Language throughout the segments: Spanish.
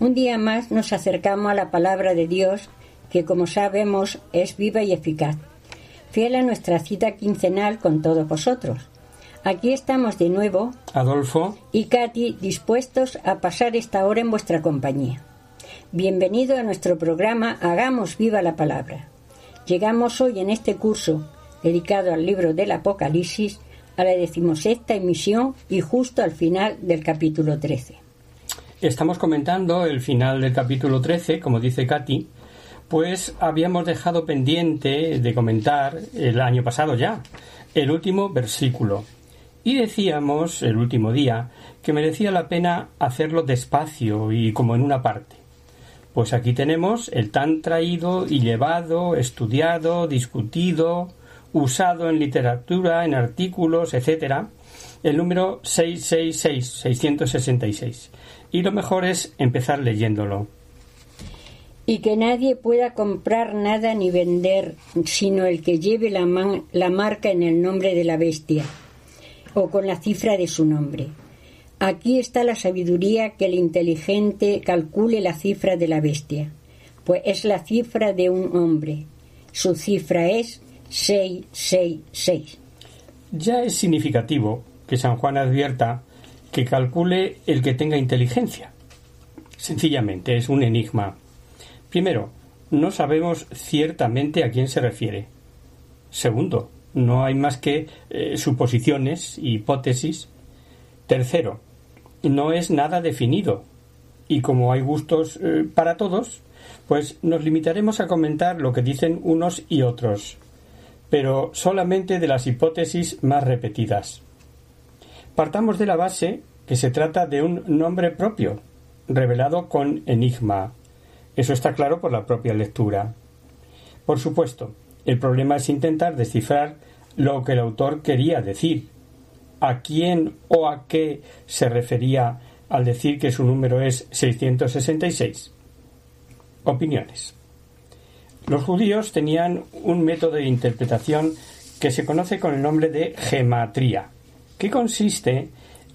un día más nos acercamos a la palabra de Dios que como sabemos es viva y eficaz, fiel a nuestra cita quincenal con todos vosotros. Aquí estamos de nuevo, Adolfo, y Katy, dispuestos a pasar esta hora en vuestra compañía. Bienvenido a nuestro programa Hagamos viva la palabra. Llegamos hoy en este curso, dedicado al libro del Apocalipsis, a la decimosexta emisión y justo al final del capítulo 13. Estamos comentando el final del capítulo 13, como dice Katy, pues habíamos dejado pendiente de comentar el año pasado ya, el último versículo. Y decíamos el último día que merecía la pena hacerlo despacio y como en una parte. Pues aquí tenemos el tan traído y llevado, estudiado, discutido, usado en literatura, en artículos, etcétera, el número 666, 666. Y lo mejor es empezar leyéndolo. Y que nadie pueda comprar nada ni vender, sino el que lleve la, man- la marca en el nombre de la bestia, o con la cifra de su nombre. Aquí está la sabiduría que el inteligente calcule la cifra de la bestia, pues es la cifra de un hombre. Su cifra es 666. Ya es significativo que San Juan advierta que calcule el que tenga inteligencia. Sencillamente es un enigma. Primero, no sabemos ciertamente a quién se refiere. Segundo, no hay más que eh, suposiciones, hipótesis. Tercero, no es nada definido. Y como hay gustos eh, para todos, pues nos limitaremos a comentar lo que dicen unos y otros, pero solamente de las hipótesis más repetidas. Partamos de la base que se trata de un nombre propio, revelado con enigma. Eso está claro por la propia lectura. Por supuesto, el problema es intentar descifrar lo que el autor quería decir, a quién o a qué se refería al decir que su número es 666. Opiniones. Los judíos tenían un método de interpretación que se conoce con el nombre de gematría, que consiste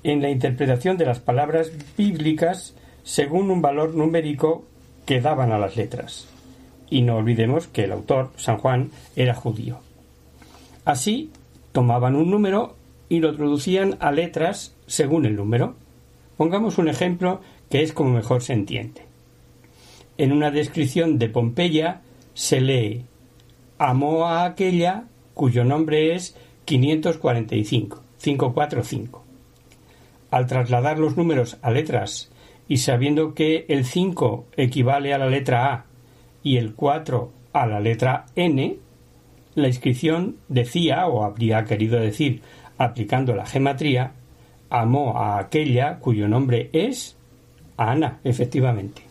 en la interpretación de las palabras bíblicas según un valor numérico que daban a las letras. Y no olvidemos que el autor, San Juan, era judío. Así, tomaban un número y lo traducían a letras según el número. Pongamos un ejemplo que es como mejor se entiende. En una descripción de Pompeya se lee amó a aquella cuyo nombre es 545, 545. Al trasladar los números a letras y sabiendo que el 5 equivale a la letra A y el 4 a la letra N, la inscripción decía, o habría querido decir, aplicando la gematría, amó a aquella cuyo nombre es Ana, efectivamente.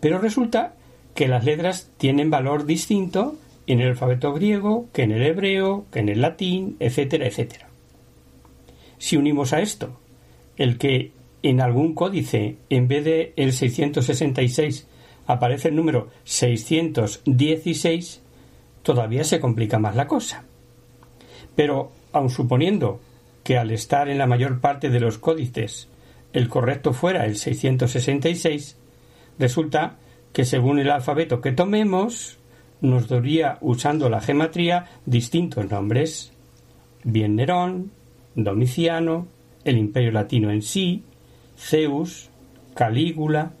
Pero resulta que las letras tienen valor distinto en el alfabeto griego que en el hebreo, que en el latín, etcétera, etcétera. Si unimos a esto el que en algún códice, en vez de el 666, aparece el número 616, todavía se complica más la cosa. Pero, aun suponiendo que al estar en la mayor parte de los códices el correcto fuera el 666, resulta que según el alfabeto que tomemos, nos daría, usando la gematría, distintos nombres. Bien Nerón, Domiciano, el Imperio Latino en sí, Zeus, Calígula.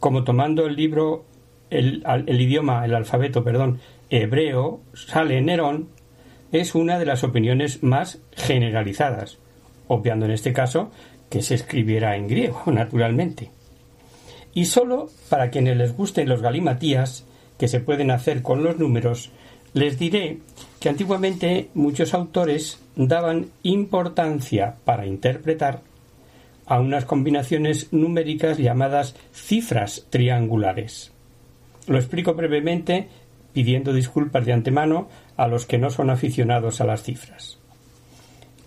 Como tomando el libro, el, idioma, el alfabeto, perdón, hebreo, sale Nerón, es una de las opiniones más generalizadas, obviando en este caso que se escribiera en griego, naturalmente. Y solo para quienes les gusten los galimatías que se pueden hacer con los números, les diré antiguamente muchos autores daban importancia para interpretar a unas combinaciones numéricas llamadas cifras triangulares. Lo explico brevemente pidiendo disculpas de antemano a los que no son aficionados a las cifras.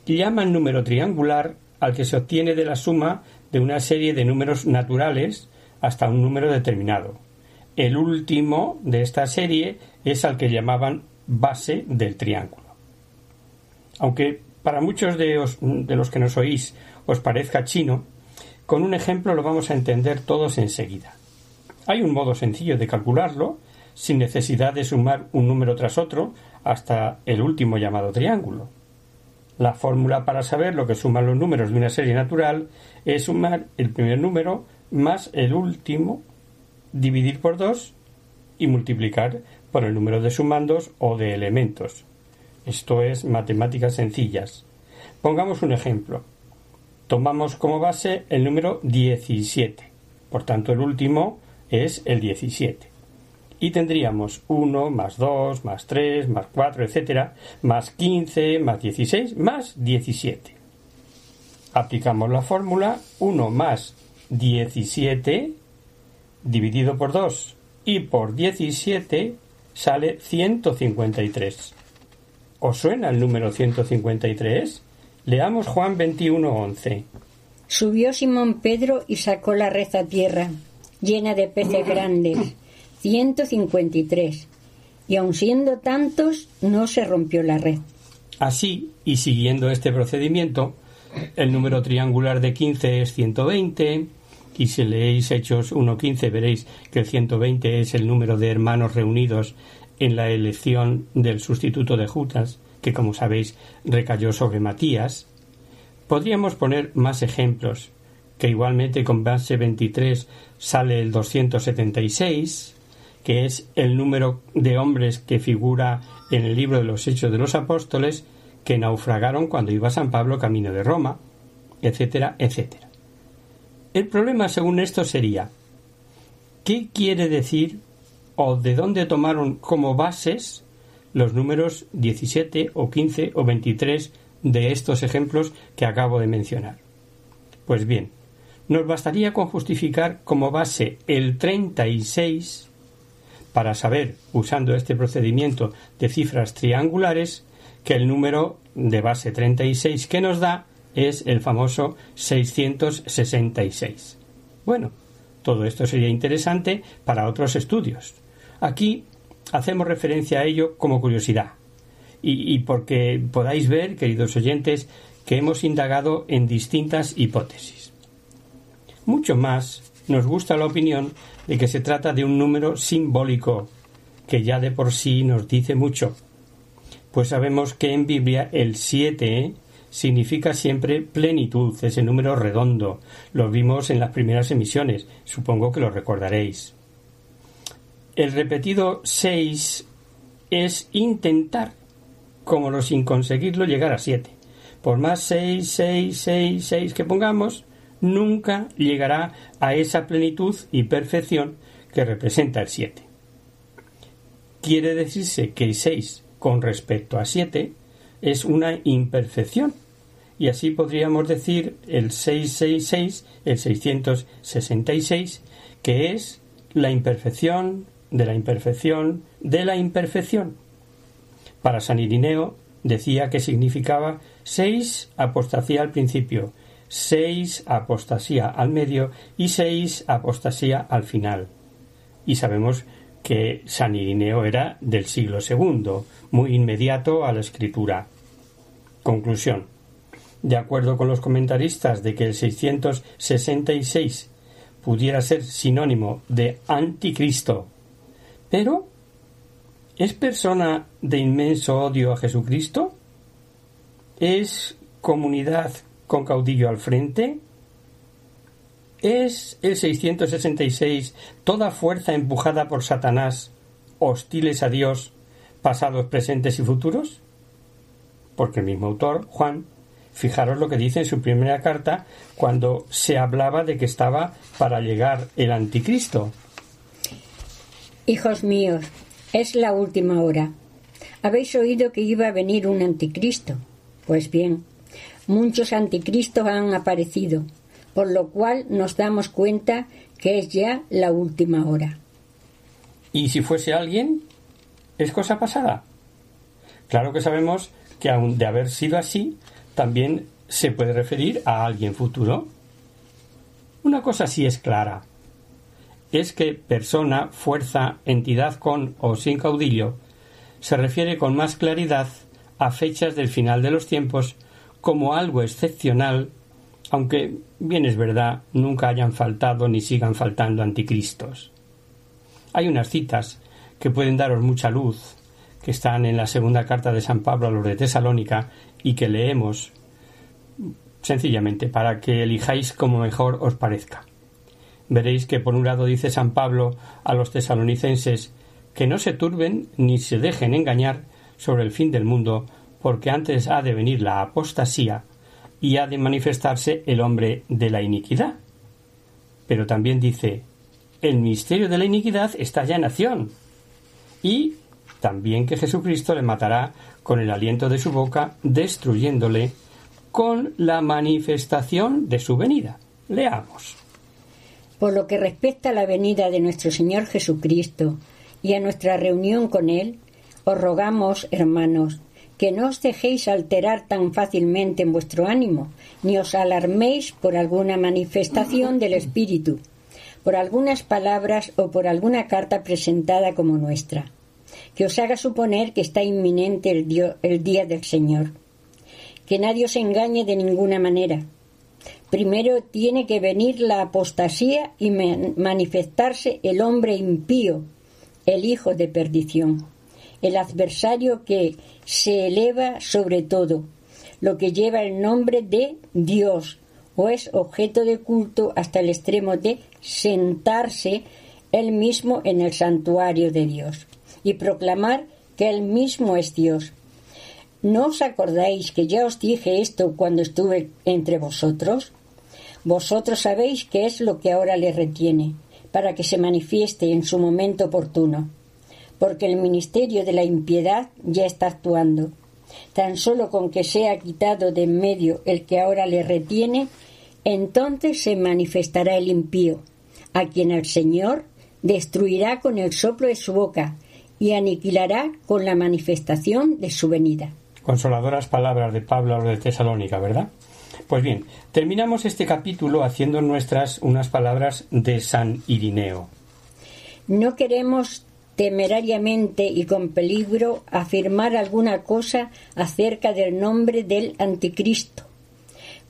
Llaman número triangular al que se obtiene de la suma de una serie de números naturales hasta un número determinado. El último de esta serie es al que llamaban base del triángulo. Aunque para muchos de, los que nos oís os parezca chino, con un ejemplo lo vamos a entender todos enseguida. Hay un modo sencillo de calcularlo, sin necesidad de sumar un número tras otro hasta el último llamado triángulo. La fórmula para saber lo que suman los números de una serie natural es sumar el primer número más el último, dividir por dos y multiplicar por el número de sumandos o de elementos. Esto es matemáticas sencillas. Pongamos un ejemplo. Tomamos como base el número 17. Por tanto, el último es el 17 y tendríamos 1 más 2 más 3 más 4, etcétera, más 15 más 16 más 17. Aplicamos la fórmula 1 más 17 dividido por 2 y por 17 sale 153. ¿Os suena el número 153? Leamos Juan 21:11. Subió Simón Pedro y sacó la red a tierra, llena de peces grandes 153. Y aun siendo tantos, no se rompió la red. Así, y siguiendo este procedimiento, el número triangular de 15 es 120, y si leéis Hechos 1.15 veréis que el 120 es el número de hermanos reunidos en la elección del sustituto de Judas, que como sabéis recayó sobre Matías. Podríamos poner más ejemplos, que igualmente con base 23 sale el 276, que es el número de hombres que figura en el libro de los Hechos de los Apóstoles que naufragaron cuando iba San Pablo camino de Roma, etcétera, etcétera. El problema, según esto, sería ¿qué quiere decir o de dónde tomaron como bases los números 17 o 15 o 23 de estos ejemplos que acabo de mencionar? Pues bien, nos bastaría con justificar como base el 36 para saber, usando este procedimiento de cifras triangulares, que el número de base 36 que nos da es el famoso 666. Bueno, todo esto sería interesante para otros estudios. Aquí hacemos referencia a ello como curiosidad y, porque podáis ver, queridos oyentes, que hemos indagado en distintas hipótesis. Mucho más nos gusta la opinión de que se trata de un número simbólico, que ya de por sí nos dice mucho, pues sabemos que en Biblia el 7 significa siempre plenitud, ese número redondo. Lo vimos en las primeras emisiones, supongo que lo recordaréis. El repetido 6 es intentar, como lo sin conseguirlo, llegar a 7. Por más 6, 6, 6, 6 que pongamos, nunca llegará a esa plenitud y perfección que representa el 7. Quiere decirse que el 6 con respecto a 7 es una imperfección y así podríamos decir el 666, el 666, que es la imperfección de la imperfección de la imperfección. Para San Irineo decía que significaba 6 apostasía al principio, seis apostasía al medio y seis apostasía al final. Y sabemos que San Irineo era del siglo II, muy inmediato a la escritura. Conclusión. De acuerdo con los comentaristas de que el 666 pudiera ser sinónimo de anticristo, pero ¿es persona de inmenso odio a Jesucristo? ¿Es comunidad con caudillo al frente? ¿Es el 666 toda fuerza empujada por Satanás, hostiles a Dios, pasados, presentes y futuros? Porque el mismo autor, Juan, fijaros lo que dice en su primera carta cuando se hablaba de que estaba para llegar el anticristo. Hijos míos, es la última hora. Habéis oído que iba a venir un anticristo. Pues bien, Muchos anticristos han aparecido. Por lo cual nos damos cuenta que es ya la última hora. ¿Y si fuese alguien? ¿Es cosa pasada? Claro que sabemos que aun de haber sido así, también se puede referir a alguien futuro. Una cosa sí es clara. Es que persona, fuerza, entidad con o sin caudillo se refiere con más claridad a fechas del final de los tiempos como algo excepcional, aunque bien es verdad, nunca hayan faltado ni sigan faltando anticristos. Hay unas citas que pueden daros mucha luz, que están en la segunda carta de San Pablo a los de Tesalónica y que leemos sencillamente para que elijáis como mejor os parezca. Veréis que por un lado dice San Pablo a los tesalonicenses que no se turben ni se dejen engañar sobre el fin del mundo, porque antes ha de venir la apostasía y ha de manifestarse el hombre de la iniquidad. Pero también dice el misterio de la iniquidad está ya en acción y también que Jesucristo le matará con el aliento de su boca, destruyéndole con la manifestación de su venida. Leamos. Por lo que respecta a la venida de nuestro Señor Jesucristo y a nuestra reunión con Él, os rogamos, hermanos, que no os dejéis alterar tan fácilmente en vuestro ánimo, ni os alarméis por alguna manifestación del Espíritu, por algunas palabras o por alguna carta presentada como nuestra, que os haga suponer que está inminente el, día del Señor. Que nadie os engañe de ninguna manera. Primero tiene que venir la apostasía y manifestarse el hombre impío, el hijo de perdición, el adversario que se eleva sobre todo, lo que lleva el nombre de Dios, o es objeto de culto hasta el extremo de sentarse él mismo en el santuario de Dios y proclamar que él mismo es Dios. ¿No os acordáis que ya os dije esto cuando estuve entre vosotros? Vosotros sabéis qué es lo que ahora le retiene, para que se manifieste en su momento oportuno, porque el ministerio de la impiedad ya está actuando. Tan solo con que sea quitado de en medio el que ahora le retiene, entonces se manifestará el impío, a quien el Señor destruirá con el soplo de su boca y aniquilará con la manifestación de su venida. Consoladoras palabras de Pablo a los de Tesalónica, ¿verdad? Pues bien, terminamos este capítulo haciendo nuestras unas palabras de San Irineo. No queremos temerariamente y con peligro afirmar alguna cosa acerca del nombre del anticristo,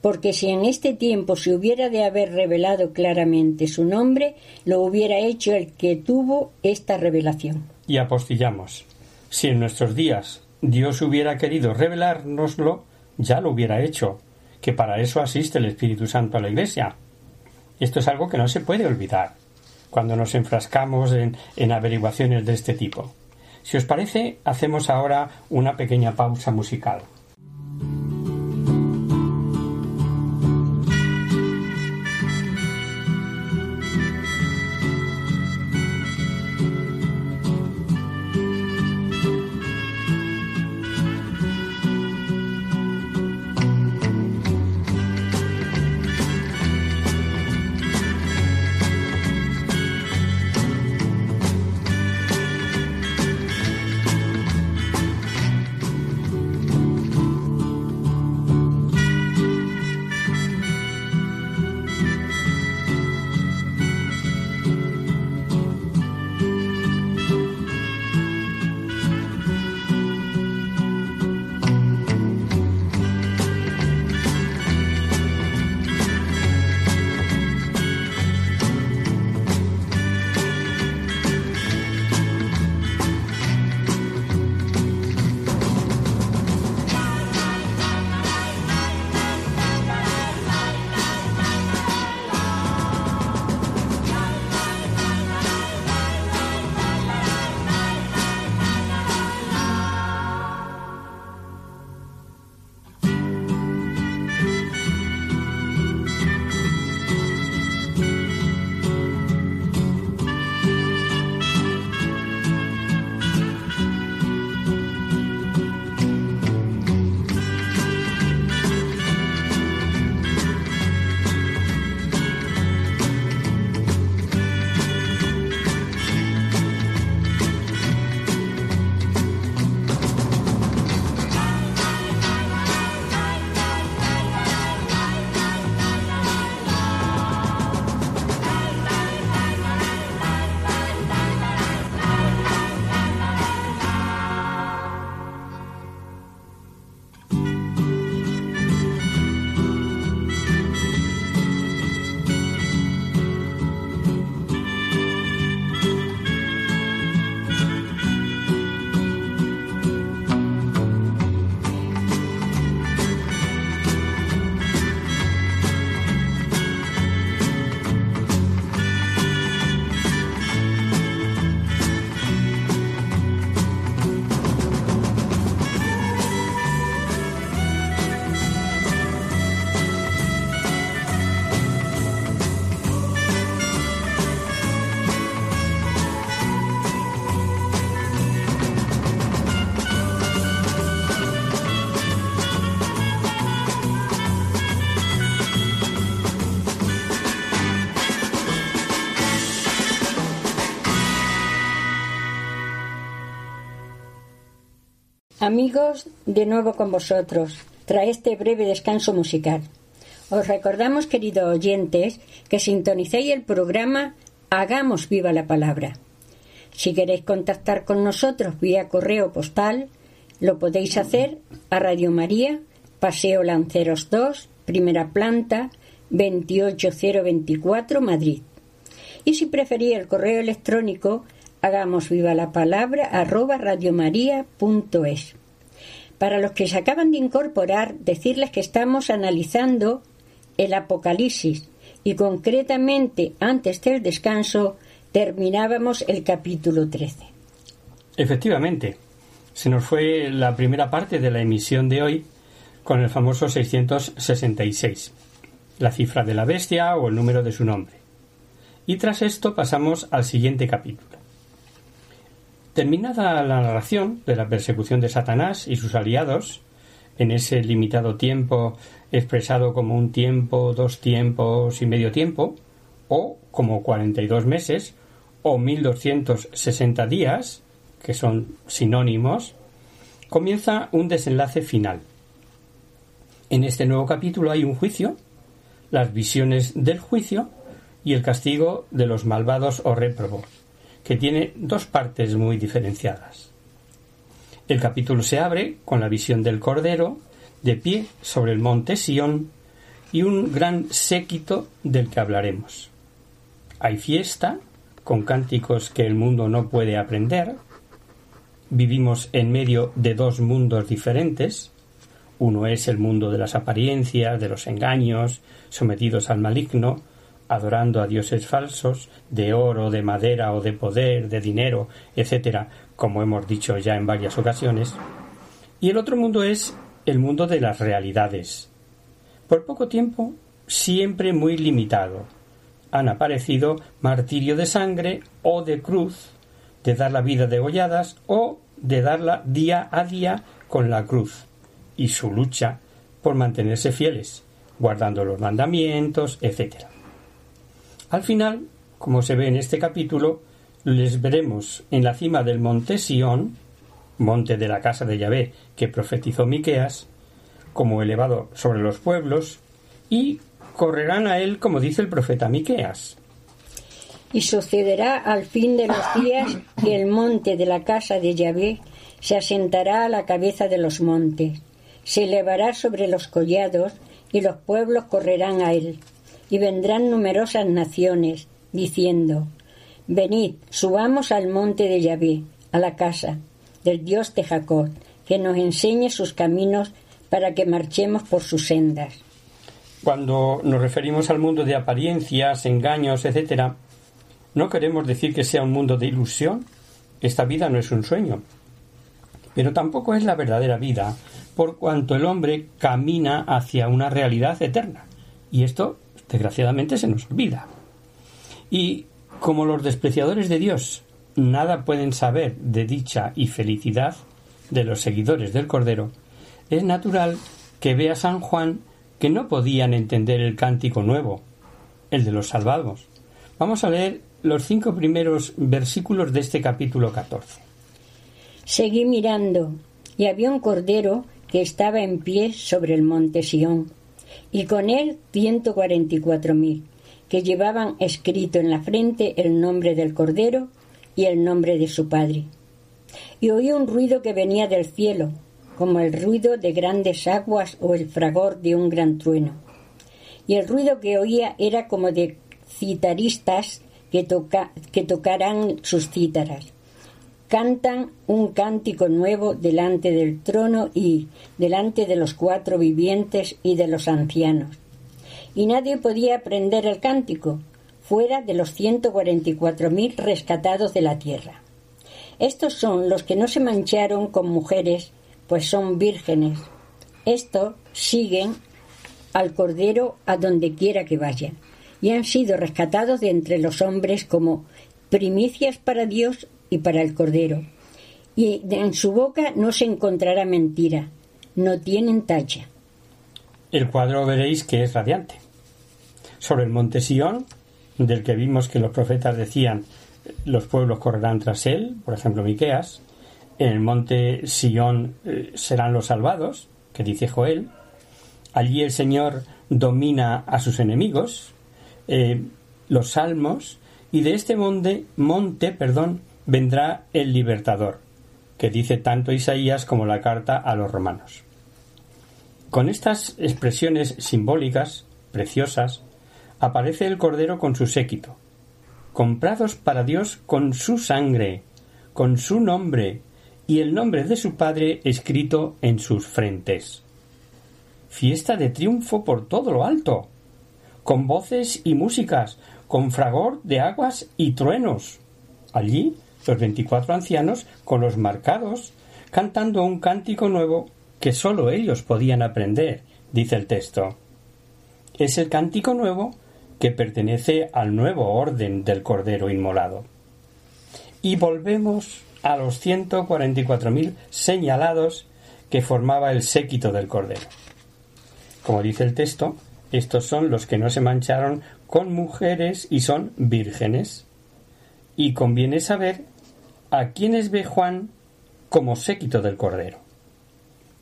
porque si en este tiempo se hubiera de haber revelado claramente su nombre, lo hubiera hecho el que tuvo esta revelación. Y apostillamos. Si en nuestros días Dios hubiera querido revelárnoslo, ya lo hubiera hecho, que para eso asiste el Espíritu Santo a la Iglesia. Esto es algo que no se puede olvidar cuando nos enfrascamos en, en averiguaciones de este tipo. Si os parece, hacemos ahora una pequeña pausa musical. Amigos, de nuevo con vosotros, tras este breve descanso musical. Os recordamos, queridos oyentes, que sintonicéis el programa Hagamos viva la palabra. Si queréis contactar con nosotros vía correo postal, lo podéis hacer a Radio María, Paseo Lanceros 2, primera planta, 28024, Madrid. Y si preferís el correo electrónico, hagamos viva la palabra arroba radiomaria.es. Para los que se acaban de incorporar, decirles que estamos analizando el Apocalipsis y concretamente antes del descanso terminábamos el capítulo 13. Efectivamente, se nos fue la primera parte de la emisión de hoy con el famoso 666, la cifra de la bestia o el número de su nombre. Y tras esto pasamos al siguiente capítulo. Terminada la narración de la persecución de Satanás y sus aliados, en ese limitado tiempo expresado como un tiempo, dos tiempos y medio tiempo, o como 42 meses, o 1260 días, que son sinónimos, comienza un desenlace final. En este nuevo capítulo hay un juicio, las visiones del juicio y el castigo de los malvados o réprobos que tiene dos partes muy diferenciadas. El capítulo se abre con la visión del Cordero de pie sobre el monte Sión y un gran séquito del que hablaremos. Hay fiesta, con cánticos que el mundo no puede aprender. Vivimos en medio de dos mundos diferentes. Uno es el mundo de las apariencias, de los engaños, sometidos al maligno, adorando a dioses falsos, de oro, de madera o de poder, de dinero, etcétera, como hemos dicho ya en varias ocasiones. Y el otro mundo es el mundo de las realidades. Por poco tiempo, siempre muy limitado. Han aparecido martirio de sangre o de cruz, de dar la vida degolladas o de darla día a día con la cruz, y su lucha por mantenerse fieles, guardando los mandamientos, etcétera. Al final, como se ve en este capítulo, les veremos en la cima del monte Sión, monte de la casa de Yahvé que profetizó Miqueas, como elevado sobre los pueblos, y correrán a él como dice el profeta Miqueas. Y sucederá al fin de los días que el monte de la casa de Yahvé se asentará a la cabeza de los montes, se elevará sobre los collados, y los pueblos correrán a él y vendrán numerosas naciones, diciendo, Venid, subamos al monte de Yahvé, a la casa del Dios de Jacob, que nos enseñe sus caminos para que marchemos por sus sendas. Cuando nos referimos al mundo de apariencias, engaños, etc., no queremos decir que sea un mundo de ilusión. Esta vida no es un sueño. Pero tampoco es la verdadera vida, por cuanto el hombre camina hacia una realidad eterna. Y esto desgraciadamente se nos olvida. Y como los despreciadores de Dios nada pueden saber de dicha y felicidad de los seguidores del Cordero, es natural que vea San Juan que no podían entender el cántico nuevo, el de los salvados. Vamos a leer los cinco primeros versículos de este capítulo 14. Seguí mirando, y había un cordero que estaba en pie sobre el monte Sión y con él ciento cuarenta y cuatro mil, que llevaban escrito en la frente el nombre del Cordero y el nombre de su Padre. Y oí un ruido que venía del cielo, como el ruido de grandes aguas o el fragor de un gran trueno. Y el ruido que oía era como de citaristas que, toca, que tocaran sus cítaras cantan un cántico nuevo delante del trono y delante de los cuatro vivientes y de los ancianos. Y nadie podía aprender el cántico, fuera de los ciento cuarenta y cuatro mil rescatados de la tierra. Estos son los que no se mancharon con mujeres, pues son vírgenes. Estos siguen al Cordero a donde quiera que vaya, y han sido rescatados de entre los hombres como primicias para Dios y para el Cordero. Y en su boca no se encontrará mentira, no tienen tacha. El cuadro veréis que es radiante. Sobre el monte Sión, del que vimos que los profetas decían los pueblos correrán tras él, por ejemplo Miqueas, En el monte Sion eh, serán los salvados, que dice Joel. Allí el Señor domina a sus enemigos. Eh, los salmos. Y de este monte, monte perdón, vendrá el libertador, que dice tanto Isaías como la carta a los romanos. Con estas expresiones simbólicas, preciosas, aparece el Cordero con su séquito, comprados para Dios con su sangre, con su nombre y el nombre de su Padre escrito en sus frentes. Fiesta de triunfo por todo lo alto, con voces y músicas, con fragor de aguas y truenos. Allí los veinticuatro ancianos con los marcados, cantando un cántico nuevo que sólo ellos podían aprender, dice el texto. Es el cántico nuevo que pertenece al nuevo orden del Cordero Inmolado. Y volvemos a los ciento cuarenta y cuatro mil señalados que formaba el séquito del Cordero. Como dice el texto, estos son los que no se mancharon con mujeres y son vírgenes. Y conviene saber a quienes ve Juan como séquito del Cordero.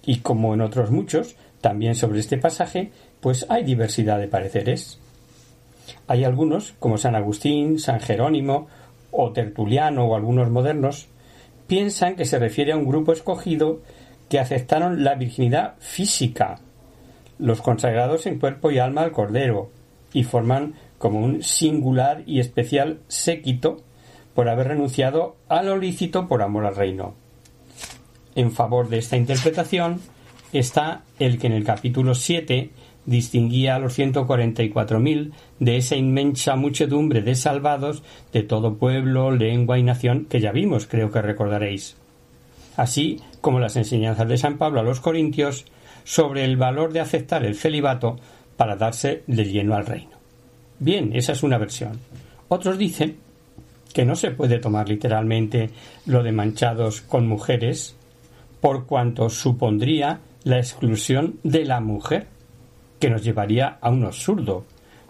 Y como en otros muchos, también sobre este pasaje, pues hay diversidad de pareceres. Hay algunos, como San Agustín, San Jerónimo, o Tertuliano o algunos modernos, piensan que se refiere a un grupo escogido que aceptaron la virginidad física, los consagrados en cuerpo y alma al Cordero, y forman como un singular y especial séquito por haber renunciado a lo lícito por amor al reino. En favor de esta interpretación está el que en el capítulo 7 distinguía a los 144.000 de esa inmensa muchedumbre de salvados de todo pueblo, lengua y nación que ya vimos, creo que recordaréis. Así como las enseñanzas de San Pablo a los Corintios sobre el valor de aceptar el celibato para darse de lleno al reino. Bien, esa es una versión. Otros dicen que no se puede tomar literalmente lo de manchados con mujeres, por cuanto supondría la exclusión de la mujer, que nos llevaría a un absurdo,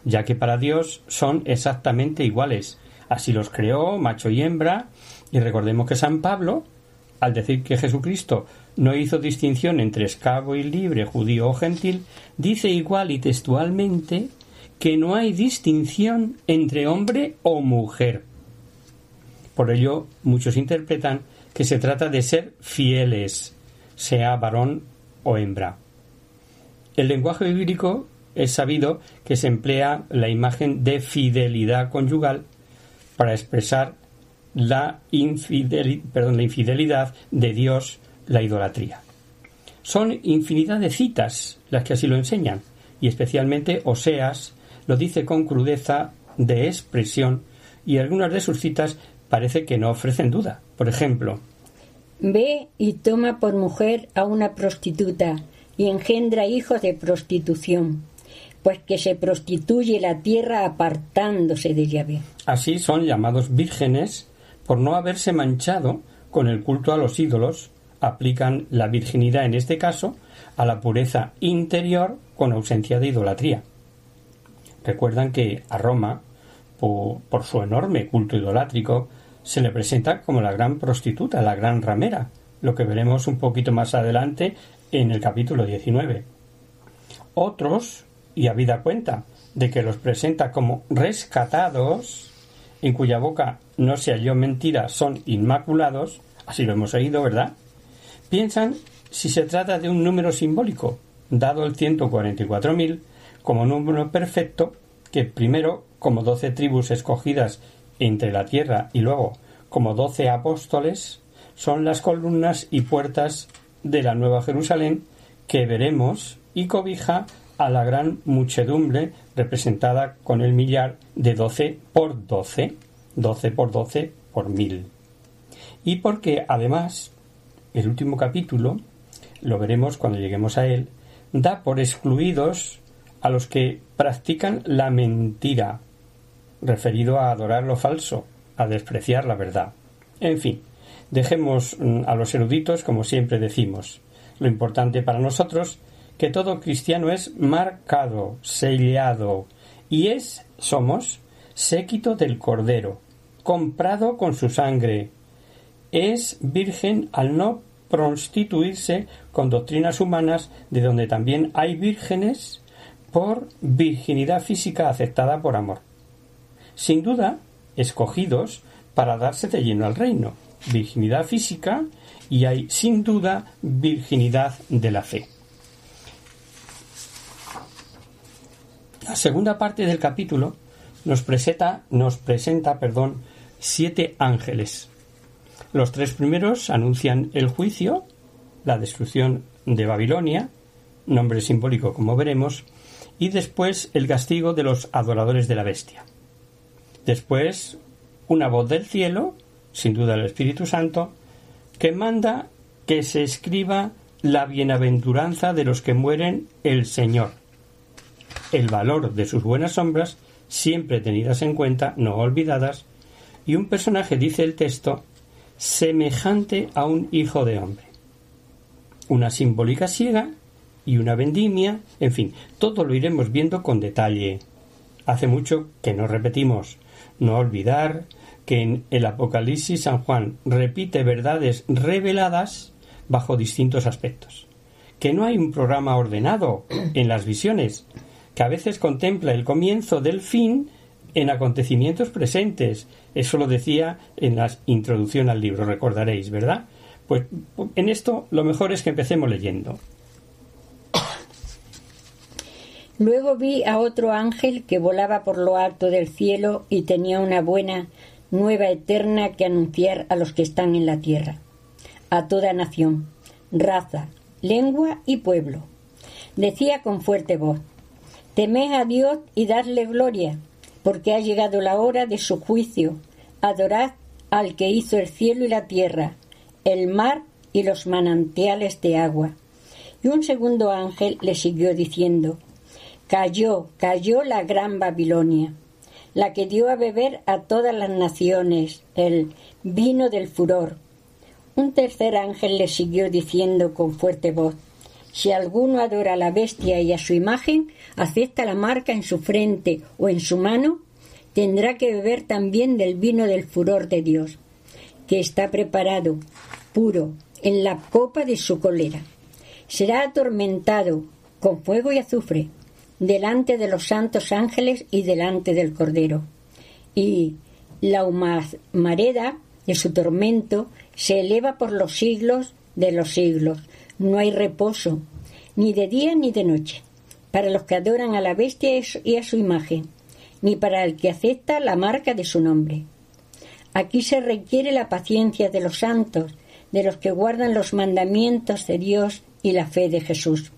ya que para Dios son exactamente iguales. Así los creó, macho y hembra, y recordemos que San Pablo, al decir que Jesucristo no hizo distinción entre esclavo y libre, judío o gentil, dice igual y textualmente que no hay distinción entre hombre o mujer. Por ello, muchos interpretan que se trata de ser fieles, sea varón o hembra. El lenguaje bíblico es sabido que se emplea la imagen de fidelidad conyugal para expresar la, la infidelidad de Dios, la idolatría. Son infinidad de citas las que así lo enseñan, y especialmente Oseas lo dice con crudeza de expresión, y algunas de sus citas parece que no ofrecen duda. Por ejemplo, Ve y toma por mujer a una prostituta y engendra hijos de prostitución, pues que se prostituye la tierra apartándose de Yahvé. Así son llamados vírgenes por no haberse manchado con el culto a los ídolos, aplican la virginidad en este caso a la pureza interior con ausencia de idolatría. Recuerdan que a Roma por, su enorme culto idolátrico, se le presenta como la gran prostituta, la gran ramera, lo que veremos un poquito más adelante en el capítulo 19. Otros, y habida cuenta de que los presenta como rescatados, en cuya boca no se halló mentira, son inmaculados, así lo hemos oído, ¿verdad? Piensan si se trata de un número simbólico, dado el 144.000 como número perfecto que primero como doce tribus escogidas entre la tierra y luego como doce apóstoles son las columnas y puertas de la Nueva Jerusalén que veremos y cobija a la gran muchedumbre representada con el millar de doce por doce, doce por doce por mil. Y porque además el último capítulo, lo veremos cuando lleguemos a él, da por excluidos a los que practican la mentira, referido a adorar lo falso, a despreciar la verdad. En fin, dejemos mm, a los eruditos como siempre decimos. Lo importante para nosotros que todo cristiano es marcado, sellado, y es, somos, séquito del Cordero, comprado con su sangre, es virgen al no prostituirse con doctrinas humanas de donde también hay vírgenes por virginidad física aceptada por amor. Sin duda, escogidos para darse de lleno al reino. Virginidad física y hay sin duda virginidad de la fe. La segunda parte del capítulo nos presenta, nos presenta perdón, siete ángeles. Los tres primeros anuncian el juicio, la destrucción de Babilonia, nombre simbólico como veremos, y después el castigo de los adoradores de la bestia. Después, una voz del cielo, sin duda el Espíritu Santo, que manda que se escriba la bienaventuranza de los que mueren el Señor. El valor de sus buenas sombras, siempre tenidas en cuenta, no olvidadas, y un personaje, dice el texto, semejante a un hijo de hombre. Una simbólica ciega y una vendimia, en fin, todo lo iremos viendo con detalle. Hace mucho que no repetimos. No olvidar que en el Apocalipsis San Juan repite verdades reveladas bajo distintos aspectos. Que no hay un programa ordenado en las visiones, que a veces contempla el comienzo del fin en acontecimientos presentes. Eso lo decía en la introducción al libro, recordaréis, ¿verdad? Pues en esto lo mejor es que empecemos leyendo. Luego vi a otro ángel que volaba por lo alto del cielo y tenía una buena nueva eterna que anunciar a los que están en la tierra, a toda nación, raza, lengua y pueblo. Decía con fuerte voz, Temed a Dios y dadle gloria, porque ha llegado la hora de su juicio. Adorad al que hizo el cielo y la tierra, el mar y los manantiales de agua. Y un segundo ángel le siguió diciendo, Cayó, cayó la gran Babilonia, la que dio a beber a todas las naciones el vino del furor. Un tercer ángel le siguió diciendo con fuerte voz, si alguno adora a la bestia y a su imagen, acepta la marca en su frente o en su mano, tendrá que beber también del vino del furor de Dios, que está preparado, puro, en la copa de su cólera. Será atormentado con fuego y azufre, delante de los santos ángeles y delante del Cordero. Y la humareda de su tormento se eleva por los siglos de los siglos. No hay reposo, ni de día ni de noche, para los que adoran a la bestia y a su imagen, ni para el que acepta la marca de su nombre. Aquí se requiere la paciencia de los santos, de los que guardan los mandamientos de Dios y la fe de Jesús.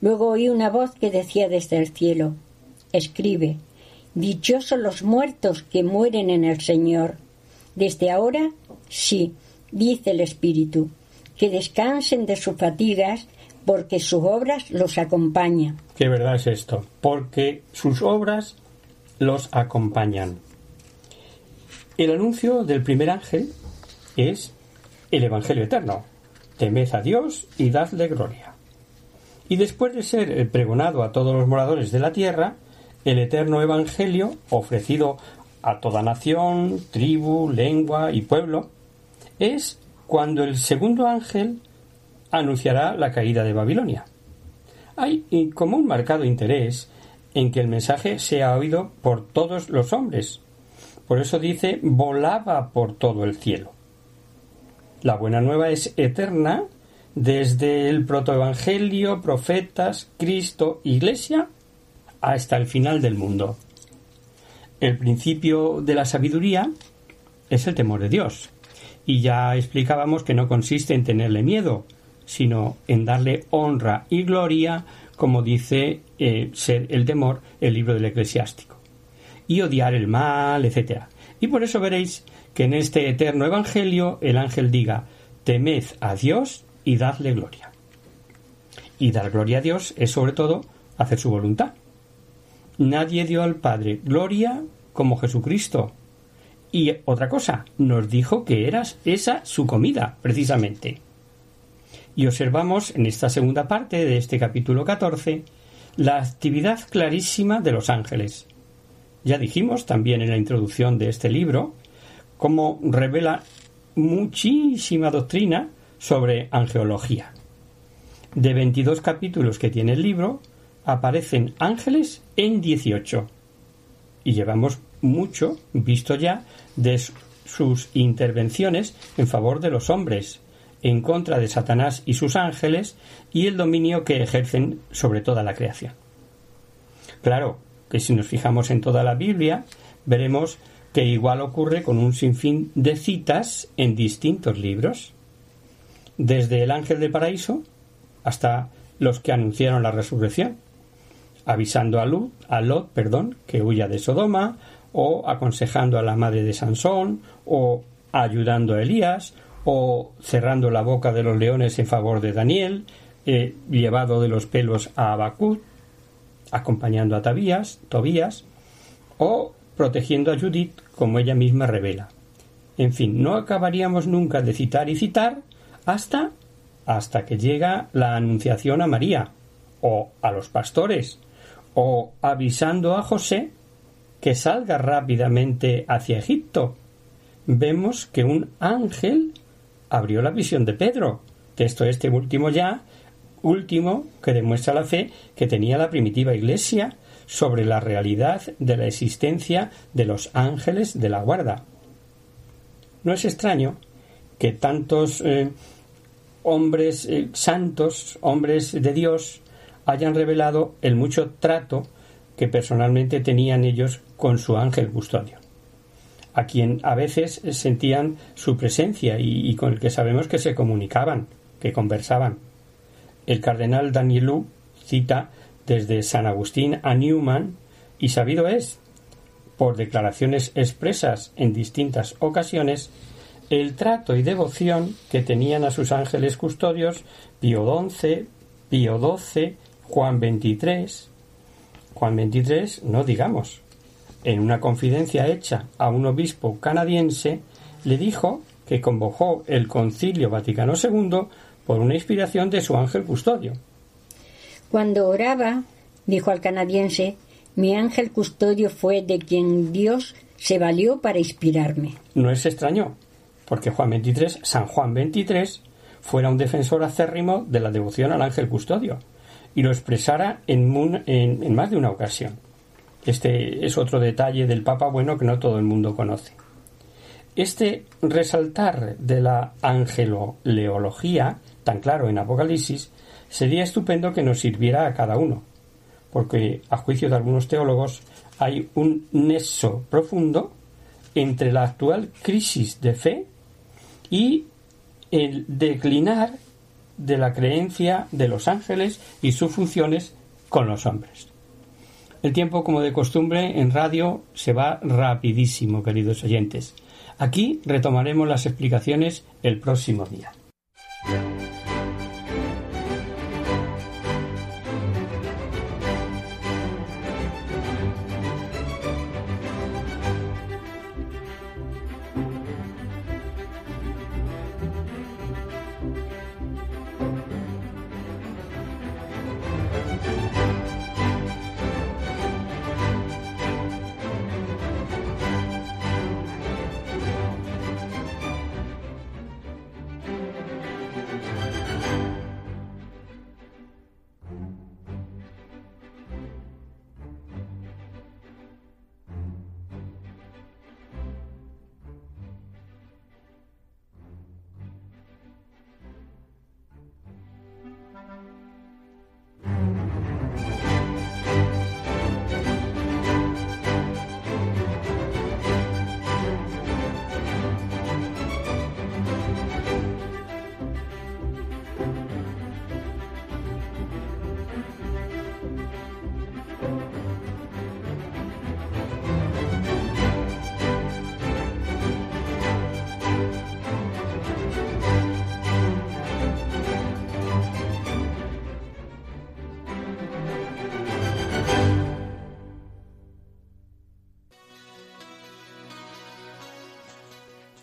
Luego oí una voz que decía desde el cielo, Escribe, Dichosos los muertos que mueren en el Señor. Desde ahora, sí, dice el Espíritu, que descansen de sus fatigas, porque sus obras los acompañan. Qué verdad es esto, porque sus obras los acompañan. El anuncio del primer ángel es el Evangelio eterno. Temed a Dios y dadle gloria. Y después de ser pregonado a todos los moradores de la tierra, el eterno Evangelio, ofrecido a toda nación, tribu, lengua y pueblo, es cuando el segundo ángel anunciará la caída de Babilonia. Hay como un marcado interés en que el mensaje sea oído por todos los hombres. Por eso dice volaba por todo el cielo. La buena nueva es eterna desde el protoevangelio, profetas, Cristo, Iglesia, hasta el final del mundo. El principio de la sabiduría es el temor de Dios. Y ya explicábamos que no consiste en tenerle miedo, sino en darle honra y gloria, como dice eh, ser el temor el libro del eclesiástico. Y odiar el mal, etc. Y por eso veréis que en este eterno evangelio el ángel diga temed a Dios y dadle gloria. Y dar gloria a Dios es sobre todo hacer su voluntad. Nadie dio al Padre gloria como Jesucristo. Y otra cosa, nos dijo que era esa su comida, precisamente. Y observamos en esta segunda parte de este capítulo 14 la actividad clarísima de los ángeles. Ya dijimos también en la introducción de este libro cómo revela muchísima doctrina sobre angeología. De 22 capítulos que tiene el libro, aparecen ángeles en 18. Y llevamos mucho visto ya de sus intervenciones en favor de los hombres, en contra de Satanás y sus ángeles y el dominio que ejercen sobre toda la creación. Claro que si nos fijamos en toda la Biblia, veremos que igual ocurre con un sinfín de citas en distintos libros, desde el ángel del paraíso hasta los que anunciaron la resurrección, avisando a Lot, a Lot perdón, que huya de Sodoma, o aconsejando a la madre de Sansón, o ayudando a Elías, o cerrando la boca de los leones en favor de Daniel, eh, llevado de los pelos a Abacut, acompañando a Tobías, Tobías, o protegiendo a Judith, como ella misma revela. En fin, no acabaríamos nunca de citar y citar hasta hasta que llega la anunciación a María, o a los pastores, o avisando a José que salga rápidamente hacia Egipto. Vemos que un ángel abrió la visión de Pedro, texto este último ya, último que demuestra la fe que tenía la primitiva Iglesia sobre la realidad de la existencia de los ángeles de la guarda. No es extraño que tantos eh, hombres eh, santos, hombres de Dios, hayan revelado el mucho trato que personalmente tenían ellos con su ángel custodio, a quien a veces sentían su presencia y, con el que sabemos que se comunicaban, que conversaban. El cardenal Danielou cita desde San Agustín a Newman y sabido es, por declaraciones expresas en distintas ocasiones, el trato y devoción que tenían a sus ángeles custodios Pío XI, Pío XII, Juan XXIII. Juan XXIII, no digamos. En una confidencia hecha a un obispo canadiense, le dijo que convocó el Concilio Vaticano II por una inspiración de su ángel custodio. Cuando oraba, dijo al canadiense, mi ángel custodio fue de quien Dios se valió para inspirarme. No es extraño, porque Juan XXIII, San Juan XXIII, fuera un defensor acérrimo de la devoción al ángel custodio y lo expresara en, en, más de una ocasión. Este es otro detalle del Papa bueno que no todo el mundo conoce. Este resaltar de la angeloleología, tan claro en Apocalipsis, sería estupendo que nos sirviera a cada uno, porque a juicio de algunos teólogos hay un nexo profundo entre la actual crisis de fe y el declinar de la creencia de los ángeles y sus funciones con los hombres. El tiempo, como de costumbre, en radio se va rapidísimo, queridos oyentes. Aquí retomaremos las explicaciones el próximo día.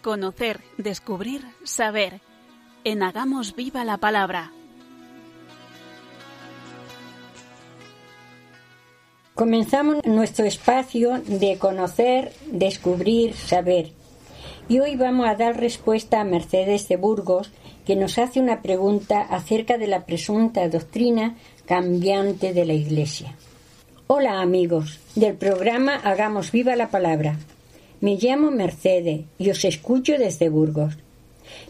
Conocer, descubrir, saber. En Hagamos Viva la Palabra. Comenzamos nuestro espacio de conocer, descubrir, saber. Y hoy vamos a dar respuesta a Mercedes de Burgos, que nos hace una pregunta acerca de la presunta doctrina cambiante de la Iglesia. Hola amigos del programa Hagamos viva la palabra. Me llamo Mercedes y os escucho desde Burgos.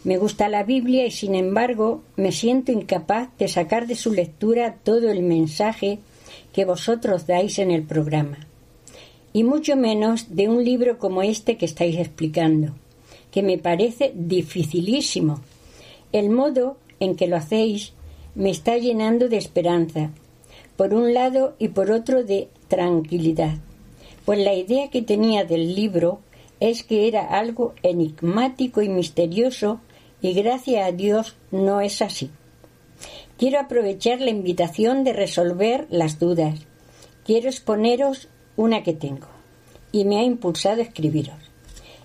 Me gusta la Biblia y sin embargo me siento incapaz de sacar de su lectura todo el mensaje que vosotros dais en el programa. Y mucho menos de un libro como este que estáis explicando, que me parece dificilísimo. El modo en que lo hacéis me está llenando de esperanza, por un lado y por otro de tranquilidad, pues la idea que tenía del libro es que era algo enigmático y misterioso y gracias a Dios no es así. Quiero aprovechar la invitación de resolver las dudas. Quiero exponeros una que tengo y me ha impulsado a escribiros.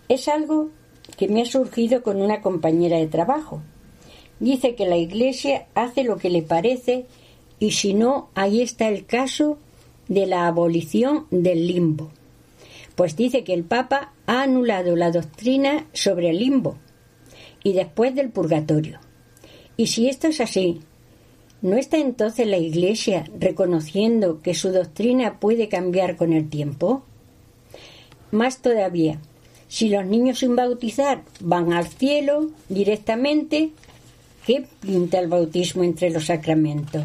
Es algo que me ha surgido con una compañera de trabajo. Dice que la Iglesia hace lo que le parece y si no, ahí está el caso de la abolición del limbo. Pues dice que el Papa ha anulado la doctrina sobre el limbo y después del purgatorio. Y si esto es así, ¿no está entonces la Iglesia reconociendo que su doctrina puede cambiar con el tiempo? Más todavía, si los niños sin bautizar van al cielo directamente, ¿qué pinta el bautismo entre los sacramentos?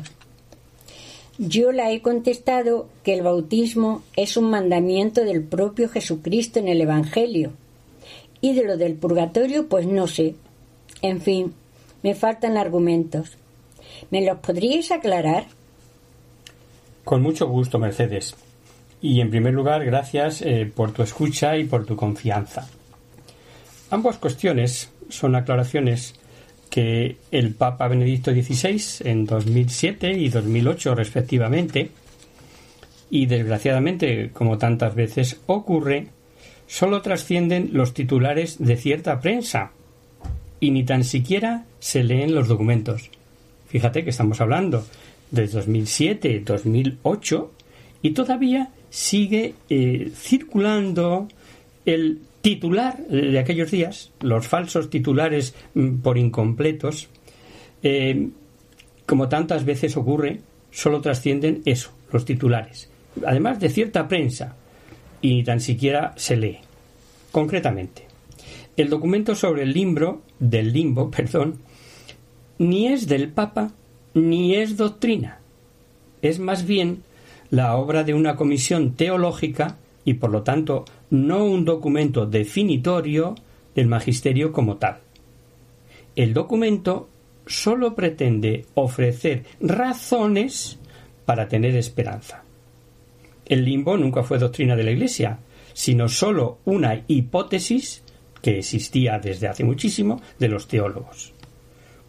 Yo la he contestado que el bautismo es un mandamiento del propio Jesucristo en el Evangelio. Y de lo del purgatorio, pues no sé. En fin, me faltan argumentos. ¿Me los podríais aclarar? Con mucho gusto, Mercedes. Y en primer lugar, gracias eh, por tu escucha y por tu confianza. Ambas cuestiones son aclaraciones que el Papa Benedicto XVI en 2007 y 2008 respectivamente, y desgraciadamente, como tantas veces ocurre, solo trascienden los titulares de cierta prensa y ni tan siquiera se leen los documentos. Fíjate que estamos hablando de 2007, 2008 y todavía sigue eh, circulando el titular de aquellos días, los falsos titulares mm, por incompletos, eh, como tantas veces ocurre, solo trascienden eso, los titulares. Además de cierta prensa, y ni tan siquiera se lee. Concretamente, el documento sobre el limbo, del limbo, perdón, ni es del Papa ni es doctrina. Es más bien la obra de una comisión teológica y por lo tanto no un documento definitorio del magisterio como tal. El documento sólo pretende ofrecer razones para tener esperanza. El limbo nunca fue doctrina de la Iglesia, sino sólo una hipótesis que existía desde hace muchísimo de los teólogos.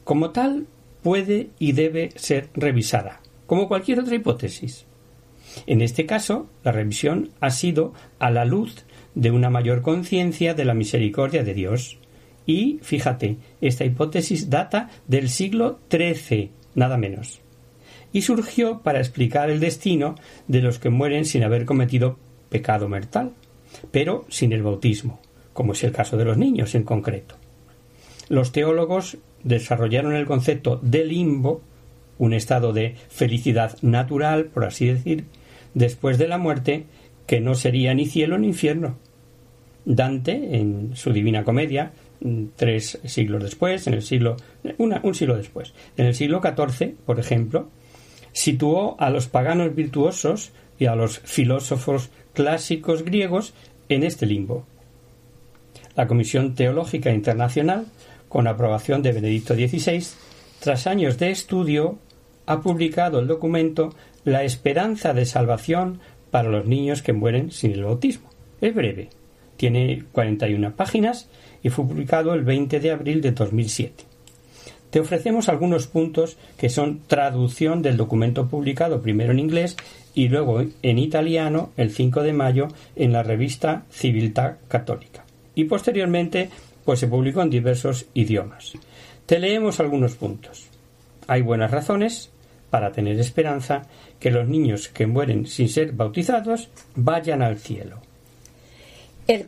Como tal, puede y debe ser revisada, como cualquier otra hipótesis. En este caso, la revisión ha sido a la luz de una mayor conciencia de la misericordia de Dios. Y, fíjate, esta hipótesis data del siglo XIII, nada menos. Y surgió para explicar el destino de los que mueren sin haber cometido pecado mortal, pero sin el bautismo, como es el caso de los niños en concreto. Los teólogos desarrollaron el concepto de limbo, un estado de felicidad natural, por así decir, después de la muerte, que no sería ni cielo ni infierno. Dante, en su Divina Comedia, mm, tres siglos después, en el siglo un siglo después, en el siglo XIV, por ejemplo, situó a los paganos virtuosos y a los filósofos clásicos griegos en este limbo. La Comisión Teológica Internacional, con aprobación de Benedicto XVI, tras años de estudio, ha publicado el documento La esperanza de salvación para los niños que mueren sin el bautismo. Es breve, tiene 41 páginas y fue publicado el 20 de abril de 2007. Te ofrecemos algunos puntos que son traducción del documento publicado primero en inglés y luego en italiano el 5 de mayo en la revista Civiltà Católica. Y posteriormente pues se publicó en diversos idiomas. Te leemos algunos puntos. Hay buenas razones para tener esperanza que los niños que mueren sin ser bautizados vayan al cielo. El,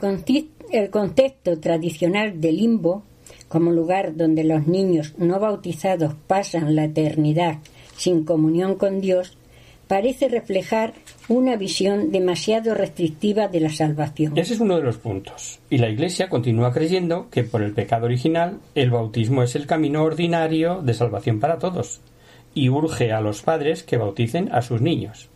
el concepto tradicional de limbo, como lugar donde los niños no bautizados pasan la eternidad sin comunión con Dios, parece reflejar una visión demasiado restrictiva de la salvación. Ese es uno de los puntos. Y la Iglesia continúa creyendo que por el pecado original el bautismo es el camino ordinario de salvación para todos y urge a los padres que bauticen a sus niños.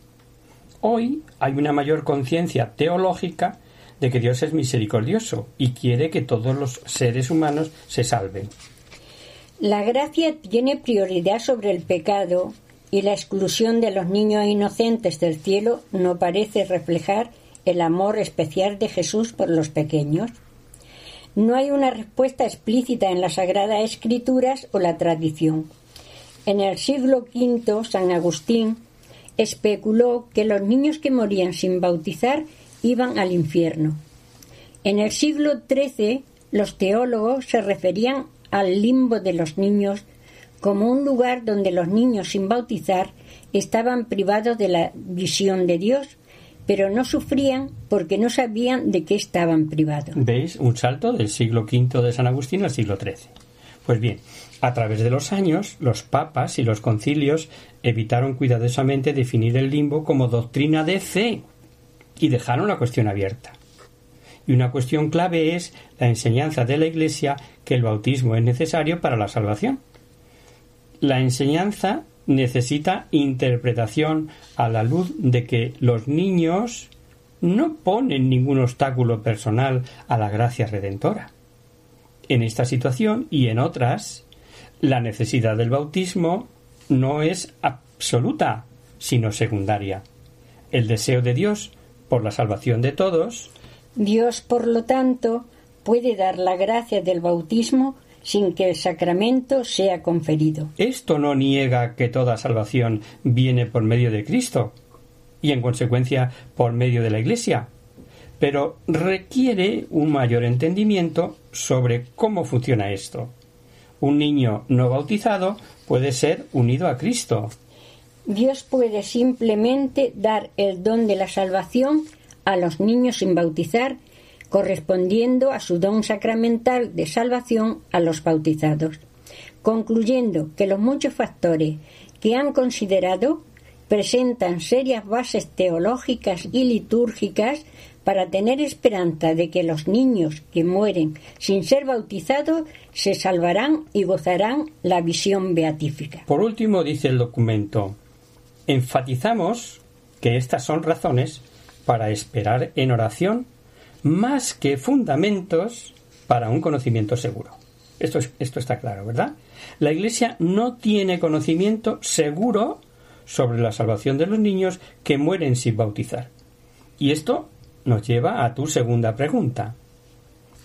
Hoy hay una mayor conciencia teológica de que Dios es misericordioso y quiere que todos los seres humanos se salven. La gracia tiene prioridad sobre el pecado y la exclusión de los niños inocentes del cielo no parece reflejar el amor especial de Jesús por los pequeños. No hay una respuesta explícita en las Sagradas Escrituras o la tradición. En el siglo V, San Agustín especuló que los niños que morían sin bautizar iban al infierno. En el siglo XIII, los teólogos se referían al limbo de los niños como un lugar donde los niños sin bautizar estaban privados de la visión de Dios, pero no sufrían porque no sabían de qué estaban privados. ¿Veis? Un salto del siglo V de San Agustín al siglo XIII. Pues bien, a través de los años, los papas y los concilios evitaron cuidadosamente definir el limbo como doctrina de fe y dejaron la cuestión abierta. Y una cuestión clave es la enseñanza de la Iglesia que el bautismo es necesario para la salvación la enseñanza necesita interpretación a la luz de que los niños no ponen ningún obstáculo personal a la gracia redentora. En esta situación y en otras, la necesidad del bautismo no es absoluta, sino secundaria. El deseo de Dios por la salvación de todos. Dios, por lo tanto, puede dar la gracia del bautismo sin que el sacramento sea conferido. Esto no niega que toda salvación viene por medio de Cristo y en consecuencia por medio de la Iglesia, pero requiere un mayor entendimiento sobre cómo funciona esto. Un niño no bautizado puede ser unido a Cristo. Dios puede simplemente dar el don de la salvación a los niños sin bautizar correspondiendo a su don sacramental de salvación a los bautizados, concluyendo que los muchos factores que han considerado presentan serias bases teológicas y litúrgicas para tener esperanza de que los niños que mueren sin ser bautizados se salvarán y gozarán la visión beatífica. Por último, dice el documento, enfatizamos que estas son razones para esperar en oración más que fundamentos para un conocimiento seguro. Esto, esto está claro, ¿verdad? La Iglesia no tiene conocimiento seguro sobre la salvación de los niños que mueren sin bautizar. Y esto nos lleva a tu segunda pregunta.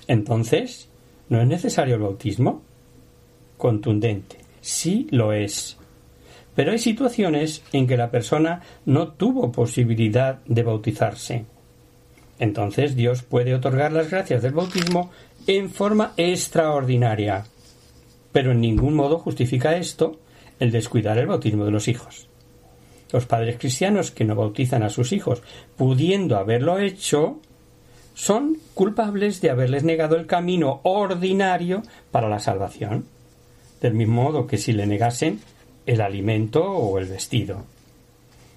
Entonces, ¿no es necesario el bautismo? Contundente. Sí lo es. Pero hay situaciones en que la persona no tuvo posibilidad de bautizarse entonces Dios puede otorgar las gracias del bautismo en forma extraordinaria. Pero en ningún modo justifica esto el descuidar el bautismo de los hijos. Los padres cristianos que no bautizan a sus hijos, pudiendo haberlo hecho, son culpables de haberles negado el camino ordinario para la salvación, del mismo modo que si le negasen el alimento o el vestido.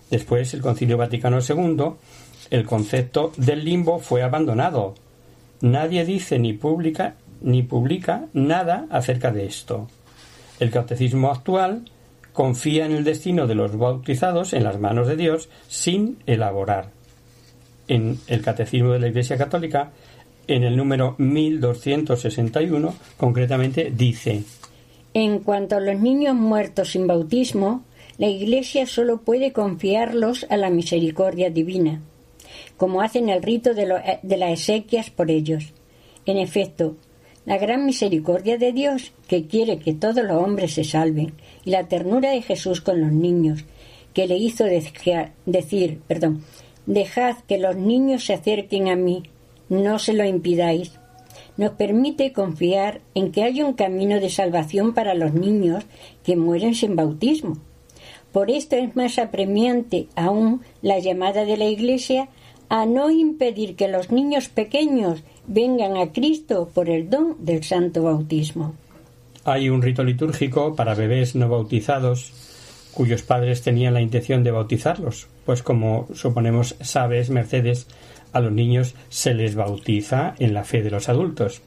Después el Concilio Vaticano II el concepto del limbo fue abandonado. Nadie dice ni publica ni publica nada acerca de esto. El catecismo actual confía en el destino de los bautizados en las manos de Dios sin elaborar. En el Catecismo de la Iglesia Católica, en el número 1261, concretamente dice En cuanto a los niños muertos sin bautismo, la Iglesia solo puede confiarlos a la misericordia divina como hacen el rito de, eh, de las exequias por ellos. En efecto, la gran misericordia de Dios, que quiere que todos los hombres se salven, y la ternura de Jesús con los niños, que le hizo decir, perdón, dejad que los niños se acerquen a mí, no se lo impidáis, nos permite confiar en que hay un camino de salvación para los niños que mueren sin bautismo. Por esto es más apremiante aún la llamada de la Iglesia a no impedir que los niños pequeños vengan a Cristo por el don del santo bautismo. Hay un rito litúrgico para bebés no bautizados cuyos padres tenían la intención de bautizarlos, pues como suponemos sabes, Mercedes, a los niños se les bautiza en la fe de los adultos.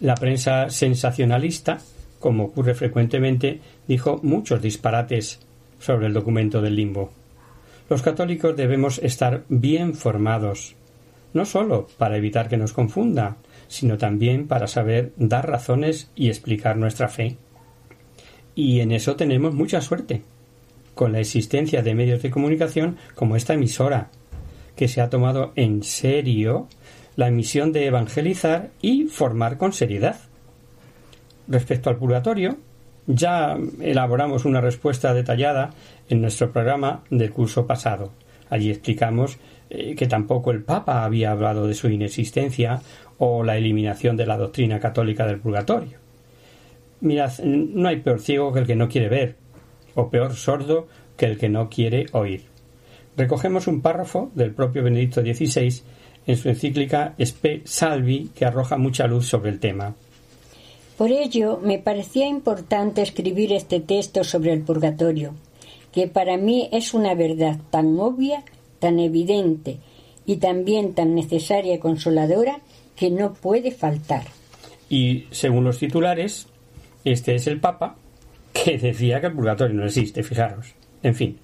La prensa sensacionalista, como ocurre frecuentemente, dijo muchos disparates sobre el documento del limbo. Los católicos debemos estar bien formados, no sólo para evitar que nos confunda, sino también para saber dar razones y explicar nuestra fe. Y en eso tenemos mucha suerte, con la existencia de medios de comunicación como esta emisora, que se ha tomado en serio la misión de evangelizar y formar con seriedad. Respecto al purgatorio, ya elaboramos una respuesta detallada en nuestro programa del curso pasado. Allí explicamos eh, que tampoco el Papa había hablado de su inexistencia o la eliminación de la doctrina católica del purgatorio. Mirad, no hay peor ciego que el que no quiere ver, o peor sordo que el que no quiere oír. Recogemos un párrafo del propio Benedicto XVI en su encíclica Spe Salvi que arroja mucha luz sobre el tema. Por ello, me parecía importante escribir este texto sobre el purgatorio, que para mí es una verdad tan obvia, tan evidente y también tan necesaria y consoladora que no puede faltar. Y según los titulares, este es el Papa que decía que el purgatorio no existe, fijaros. En fin,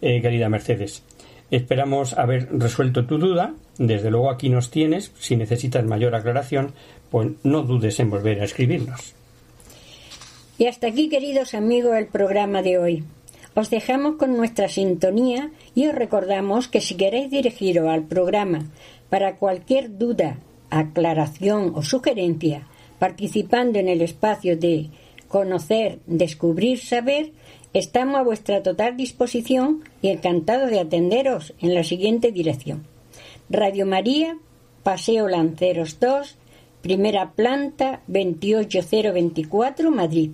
eh, querida Mercedes, esperamos haber resuelto tu duda. Desde luego aquí nos tienes. Si necesitas mayor aclaración, pues no dudes en volver a escribirnos. Y hasta aquí, queridos amigos, el programa de hoy. Os dejamos con nuestra sintonía y os recordamos que si queréis dirigiros al programa para cualquier duda, aclaración o sugerencia, participando en el espacio de conocer, descubrir, saber, estamos a vuestra total disposición y encantados de atenderos en la siguiente dirección. Radio María, Paseo Lanceros 2, primera planta 28024, Madrid.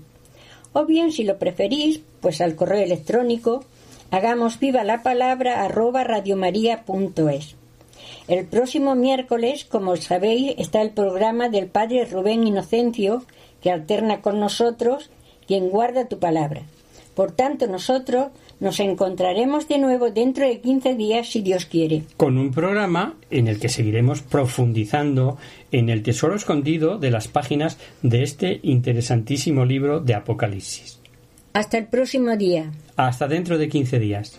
O bien, si lo preferís, pues al correo electrónico hagamos viva la palabra arroba radiomaria.es. El próximo miércoles, como sabéis, está el programa del Padre Rubén Inocencio, que alterna con nosotros, quien guarda tu palabra. Por tanto, nosotros nos encontraremos de nuevo dentro de 15 días, si Dios quiere. Con un programa en el que seguiremos profundizando en el tesoro escondido de las páginas de este interesantísimo libro de Apocalipsis. Hasta el próximo día. Hasta dentro de 15 días.